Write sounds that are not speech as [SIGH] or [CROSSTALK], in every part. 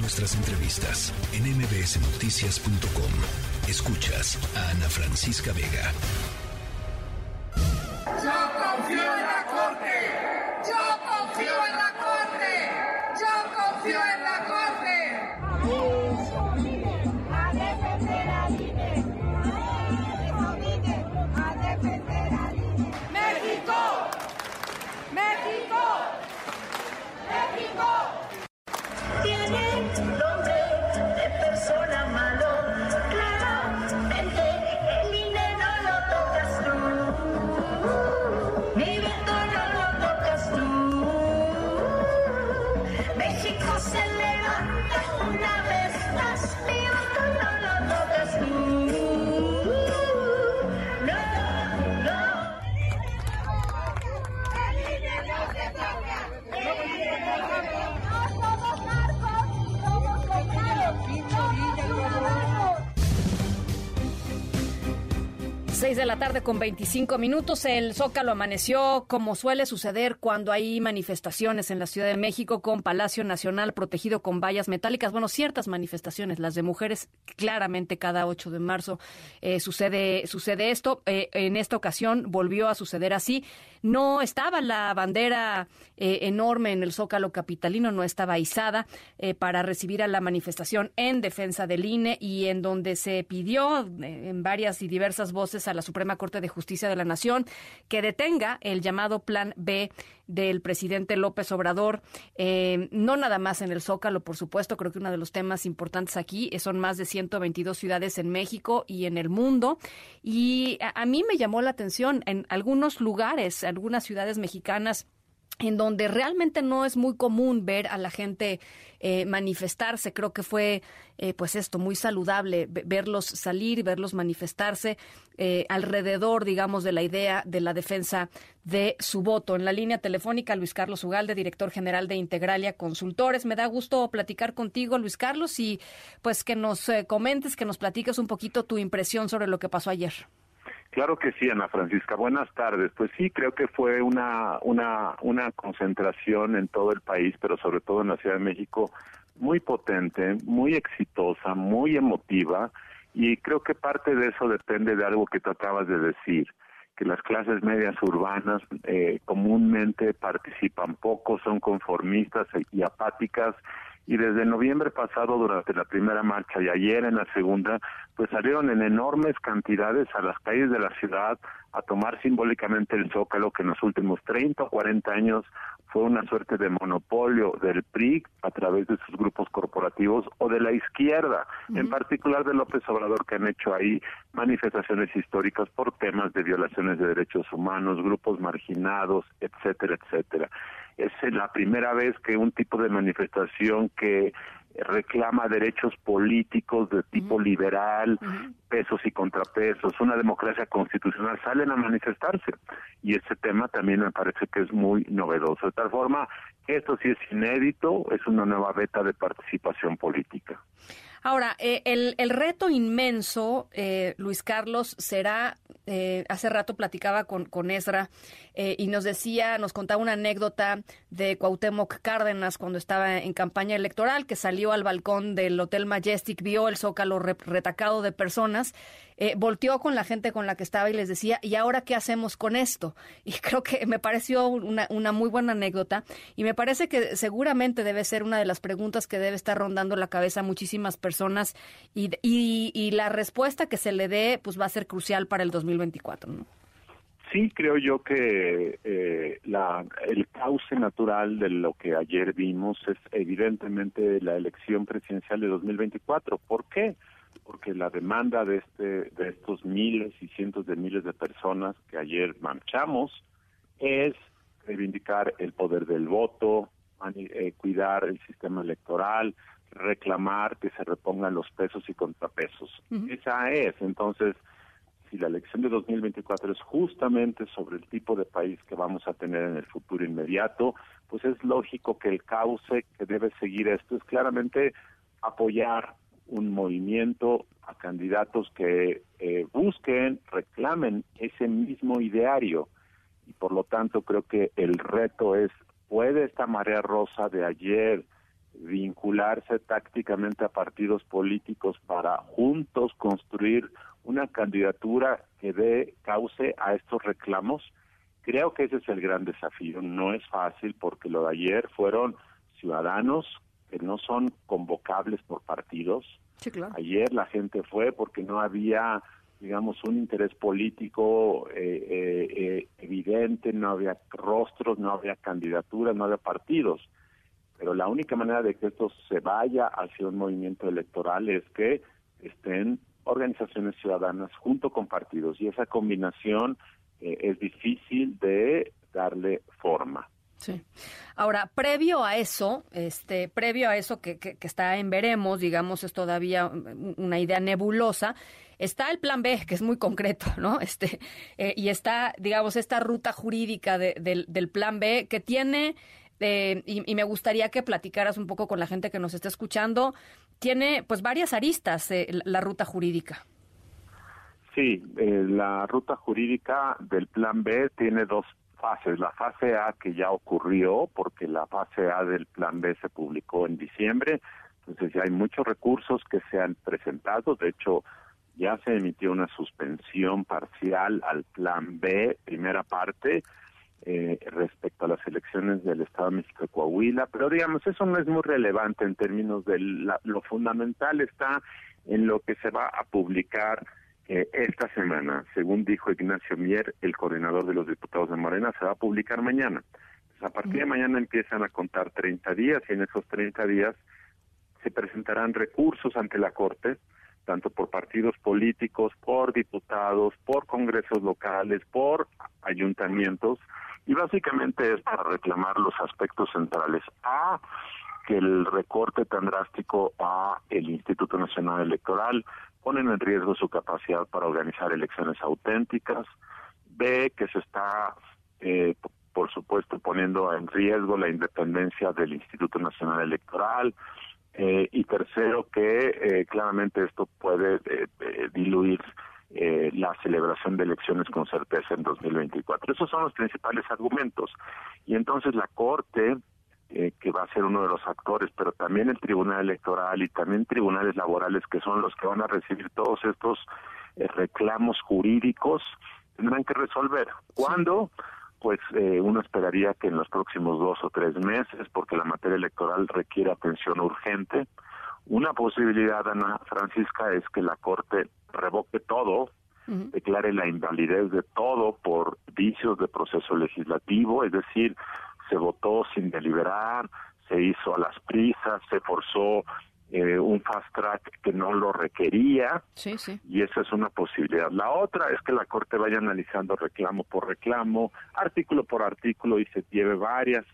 Nuestras entrevistas en mbsnoticias.com. Escuchas a Ana Francisca Vega. Yo confío en la Corte. Yo confío en la Corte. Yo confío en la Corte. México. México. México. De la tarde con 25 minutos. El Zócalo amaneció como suele suceder cuando hay manifestaciones en la Ciudad de México con Palacio Nacional protegido con vallas metálicas. Bueno, ciertas manifestaciones, las de mujeres, claramente cada 8 de marzo eh, sucede, sucede esto. Eh, en esta ocasión volvió a suceder así. No estaba la bandera eh, enorme en el Zócalo capitalino, no estaba izada para recibir a la manifestación en defensa del INE y en donde se pidió en varias y diversas voces a la Suprema Corte de Justicia de la Nación que detenga el llamado Plan B del presidente López Obrador, eh, no nada más en el Zócalo, por supuesto, creo que uno de los temas importantes aquí eh, son más de 122 ciudades en México y en el mundo. Y a, a mí me llamó la atención en algunos lugares, algunas ciudades mexicanas, en donde realmente no es muy común ver a la gente eh, manifestarse. Creo que fue, eh, pues esto, muy saludable, ve- verlos salir, verlos manifestarse eh, alrededor, digamos, de la idea de la defensa de su voto. En la línea telefónica, Luis Carlos Ugalde, director general de Integralia Consultores. Me da gusto platicar contigo, Luis Carlos, y pues que nos eh, comentes, que nos platiques un poquito tu impresión sobre lo que pasó ayer. Claro que sí, Ana Francisca. Buenas tardes. Pues sí, creo que fue una, una, una concentración en todo el país, pero sobre todo en la Ciudad de México, muy potente, muy exitosa, muy emotiva, y creo que parte de eso depende de algo que tú acabas de decir, que las clases medias urbanas eh, comúnmente participan poco, son conformistas y apáticas, y desde noviembre pasado durante la primera marcha y ayer en la segunda, pues salieron en enormes cantidades a las calles de la ciudad a tomar simbólicamente el zócalo que en los últimos 30 o 40 años fue una suerte de monopolio del PRI a través de sus grupos corporativos o de la izquierda, en particular de López Obrador, que han hecho ahí manifestaciones históricas por temas de violaciones de derechos humanos, grupos marginados, etcétera, etcétera. Es la primera vez que un tipo de manifestación que reclama derechos políticos de tipo liberal, pesos y contrapesos, una democracia constitucional, salen a manifestarse. Y ese tema también me parece que es muy novedoso. De tal forma, esto sí es inédito, es una nueva beta de participación política. Ahora, eh, el, el reto inmenso, eh, Luis Carlos, será, eh, hace rato platicaba con, con Ezra eh, y nos decía, nos contaba una anécdota de Cuauhtémoc Cárdenas cuando estaba en campaña electoral, que salió al balcón del Hotel Majestic, vio el zócalo re- retacado de personas, eh, volteó con la gente con la que estaba y les decía, ¿y ahora qué hacemos con esto? [LAUGHS] Y creo que me pareció una, muy buena anécdota y me parece que seguramente debe ser una de las preguntas que debe estar rondando la cabeza a muchísimas personas y, y, y la respuesta que se le dé pues va a ser crucial para el 2024. ¿no? Sí, creo yo que eh, la, el cauce natural de lo que ayer vimos es evidentemente la elección presidencial de 2024. ¿Por qué? Porque la demanda de este de estos miles y cientos de miles de personas que ayer marchamos es reivindicar el poder del voto, eh, cuidar el sistema electoral, reclamar que se repongan los pesos y contrapesos. Esa es, entonces, si la elección de 2024 es justamente sobre el tipo de país que vamos a tener en el futuro inmediato, pues es lógico que el cauce que debe seguir esto es claramente apoyar un movimiento a candidatos que eh, busquen, reclamen ese mismo ideario. Y por lo tanto creo que el reto es, ¿puede esta marea rosa de ayer vincularse tácticamente a partidos políticos para juntos construir una candidatura que dé cauce a estos reclamos. Creo que ese es el gran desafío. No es fácil porque lo de ayer fueron ciudadanos que no son convocables por partidos. Ayer la gente fue porque no había, digamos, un interés político eh, eh, eh, evidente, no había rostros, no había candidaturas, no había partidos. Pero la única manera de que esto se vaya hacia un movimiento electoral es que estén organizaciones ciudadanas junto con partidos y esa combinación es difícil de darle forma. Sí. Ahora, previo a eso, este, previo a eso que, que, está en veremos, digamos, es todavía una idea nebulosa, está el plan B, que es muy concreto, [LAUGHS] ¿no? Este, eh, y está, digamos, esta ruta jurídica del plan B que tiene, eh, y, me gustaría que platicaras un poco con la gente que nos está escuchando, tiene pues varias aristas eh, la ruta jurídica. Sí, la ruta jurídica del plan B tiene dos fases. La fase A que ya ocurrió, porque la fase A del plan B se publicó en diciembre, entonces ya hay muchos recursos que se han presentado, de hecho ya se emitió una suspensión parcial al plan B, primera parte, eh, respecto a las elecciones del Estado de México de Coahuila, pero digamos, eso no es muy relevante en términos de lo fundamental está en lo que se va a publicar esta semana, según dijo Ignacio Mier, el coordinador de los diputados de Morena, se va a publicar mañana. a partir de mañana empiezan a contar 30 días y en esos 30 días se presentarán recursos ante la Corte, tanto por partidos políticos, por diputados, por congresos locales, por ayuntamientos, y básicamente es para reclamar los aspectos centrales. A, que el recorte tan drástico a el Instituto Nacional Electoral ponen en riesgo su capacidad para organizar elecciones auténticas. B, que se está, eh, por supuesto, poniendo en riesgo la independencia del Instituto Nacional Electoral. Eh, y tercero, que eh, claramente esto puede diluir la celebración de elecciones con certeza en 2024. Esos son los principales argumentos. Y entonces la Corte eh, que va a ser uno de los actores, pero también el Tribunal Electoral y también tribunales laborales, que son los que van a recibir todos estos eh, reclamos jurídicos, tendrán que resolver. ¿Cuándo? Pues eh, uno esperaría que en los próximos dos o tres meses, porque la materia electoral requiere atención urgente. Una posibilidad, Ana Francisca, es que la Corte revoque todo, declare la invalidez de todo por vicios de proceso legislativo, es decir, se votó sin deliberar, se hizo a las prisas, se forzó eh, un fast track que no lo requería sí, sí. y esa es una posibilidad. La otra es que la Corte vaya analizando reclamo por reclamo, artículo por artículo y se lleve varias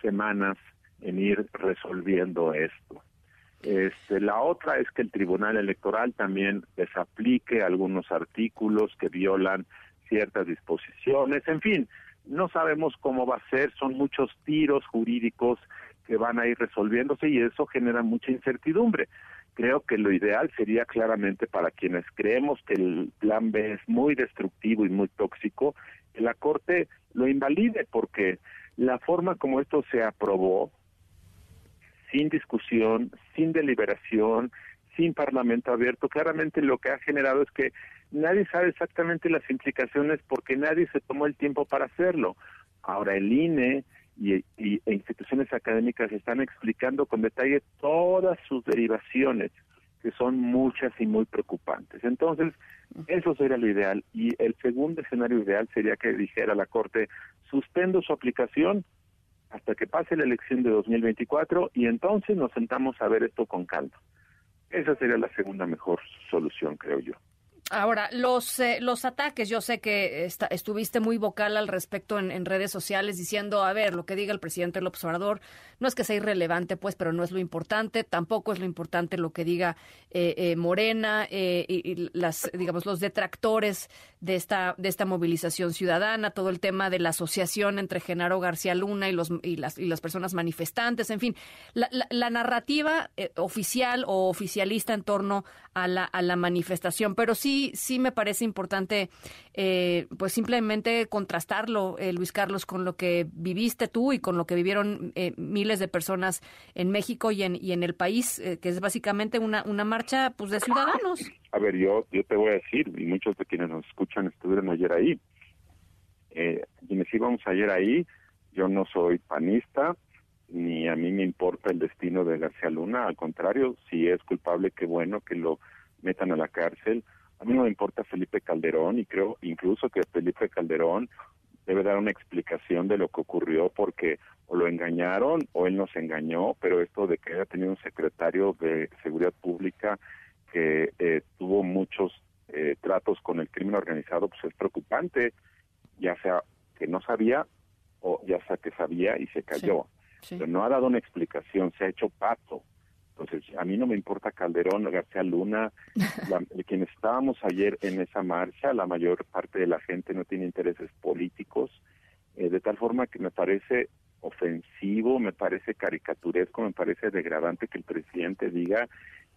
semanas en ir resolviendo esto. Este, la otra es que el Tribunal Electoral también desaplique algunos artículos que violan ciertas disposiciones, en fin, no sabemos cómo va a ser, son muchos tiros jurídicos que van a ir resolviéndose y eso genera mucha incertidumbre. Creo que lo ideal sería claramente para quienes creemos que el plan B es muy destructivo y muy tóxico, que la Corte lo invalide porque la forma como esto se aprobó, sin discusión, sin deliberación, sin parlamento abierto, claramente lo que ha generado es que nadie sabe exactamente las implicaciones porque nadie se tomó el tiempo para hacerlo. Ahora el INE y, e instituciones académicas están explicando con detalle todas sus derivaciones, que son muchas y muy preocupantes. Entonces, eso sería lo ideal. Y el segundo escenario ideal sería que dijera la Corte, suspendo su aplicación hasta que pase la elección de 2024 y entonces nos sentamos a ver esto con calma. Esa sería la segunda mejor solución, creo yo. Ahora, los, eh, los ataques, yo sé que estuviste muy vocal al respecto en, redes sociales diciendo, a ver, lo que diga el presidente López Obrador no es que sea irrelevante, pues, pero no es lo importante, tampoco es lo importante lo que diga eh, eh, Morena y, las, digamos, los detractores de esta, de esta movilización ciudadana, todo el tema de la asociación entre Genaro García Luna y, los, y, las, y las personas manifestantes, en fin, la, la narrativa oficial o oficialista en torno a la, a la manifestación, pero sí sí, me parece importante, eh, pues simplemente contrastarlo, eh, Luis Carlos, con lo que viviste tú y con lo que vivieron eh, miles de personas en México y en, y en el país, que es básicamente una, una marcha pues de ciudadanos. A ver, yo, yo te voy a decir, y muchos de quienes nos escuchan estuvieron ayer ahí. quienes íbamos ayer ahí, yo no soy panista, ni a mí me importa el destino de García Luna, al contrario, si es culpable, qué bueno que lo metan a la cárcel. A mí no me importa Felipe Calderón y creo incluso que Felipe Calderón debe dar una explicación de lo que ocurrió porque o lo engañaron o él nos engañó, pero esto de que haya tenido un secretario de Seguridad Pública que eh, tuvo muchos eh, tratos con el crimen organizado, pues es preocupante, ya sea que no sabía o ya sea que sabía y se cayó. Pero no ha dado una explicación, se ha hecho pato. Entonces, a mí no me importa Calderón, García Luna, [LAUGHS] la, quienes estábamos ayer en esa marcha, la mayor parte de la gente no tiene intereses políticos, eh, de tal forma que me parece ofensivo, me parece caricaturesco, me parece degradante que el presidente diga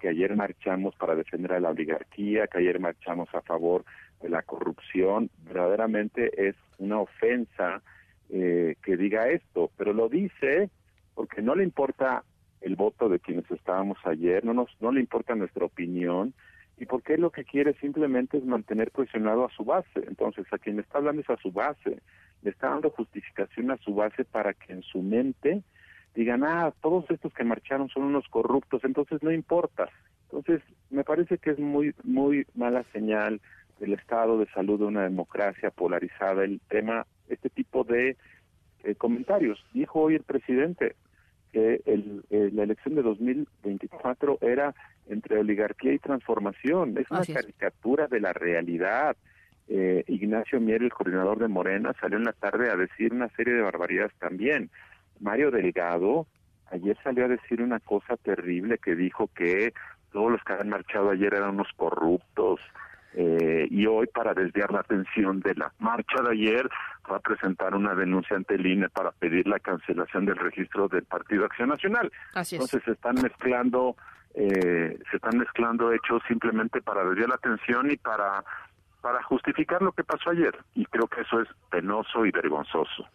que ayer marchamos para defender a la oligarquía, que ayer marchamos a favor de la corrupción, verdaderamente es una ofensa eh, que diga esto, pero lo dice porque no le importa el voto de quienes estábamos ayer, no nos no le importa nuestra opinión y porque lo que quiere simplemente es mantener cohesionado a su base. Entonces, a quien le está hablando es a su base, le está dando justificación a su base para que en su mente digan, ah, todos estos que marcharon son unos corruptos, entonces no importa. Entonces, me parece que es muy muy mala señal del estado de salud de una democracia polarizada el tema este tipo de eh, comentarios. Dijo hoy el presidente que el, la elección de 2024 era entre oligarquía y transformación. Es una caricatura de la realidad. Eh, Ignacio Mier, el coordinador de Morena, salió en la tarde a decir una serie de barbaridades también. Mario Delgado ayer salió a decir una cosa terrible que dijo que todos los que habían marchado ayer eran unos corruptos, eh, y hoy para desviar la atención de la marcha de ayer va a presentar una denuncia ante el INE para pedir la cancelación del registro del Partido Acción Nacional. Entonces se están mezclando eh, se están mezclando hechos simplemente para desviar la atención y para para justificar lo que pasó ayer y creo que eso es penoso y vergonzoso.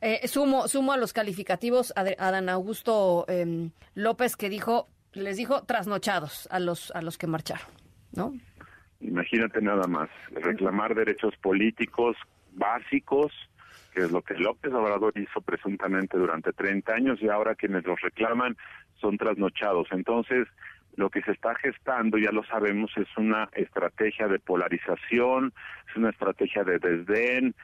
Eh, sumo sumo a los calificativos a Adán Augusto em, López que dijo les dijo trasnochados a los a los que marcharon, ¿no? Imagínate nada más, reclamar derechos políticos básicos, que es lo que López Obrador hizo presuntamente durante 30 años y ahora quienes los reclaman son trasnochados. Entonces, lo que se está gestando, ya lo sabemos, es una estrategia de polarización, es una estrategia de desdén,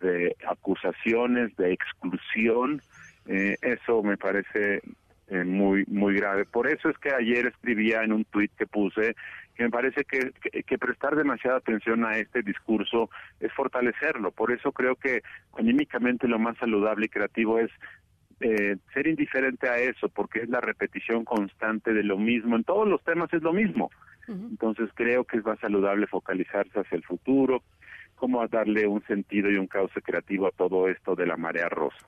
de acusaciones, de exclusión. Eh, eso me parece eh, muy muy grave. Por eso es que ayer escribía en un tuit que puse que me parece que, que, prestar demasiada atención a este discurso es fortalecerlo. Por eso creo que anímicamente lo más saludable y creativo es eh, ser indiferente a eso, porque es la repetición constante de lo mismo. En todos los temas es lo mismo. Entonces creo que es más saludable focalizarse hacia el futuro, cómo darle un sentido y un cauce creativo a todo esto de la marea rosa.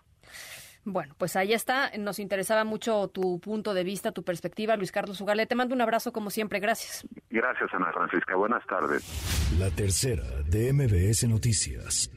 Bueno, pues ahí está. Nos interesaba mucho tu punto de vista, tu perspectiva, Luis Carlos Ugale. Te mando un abrazo como siempre. Gracias. Gracias, Ana Francisca. Buenas tardes. La tercera de MBS Noticias.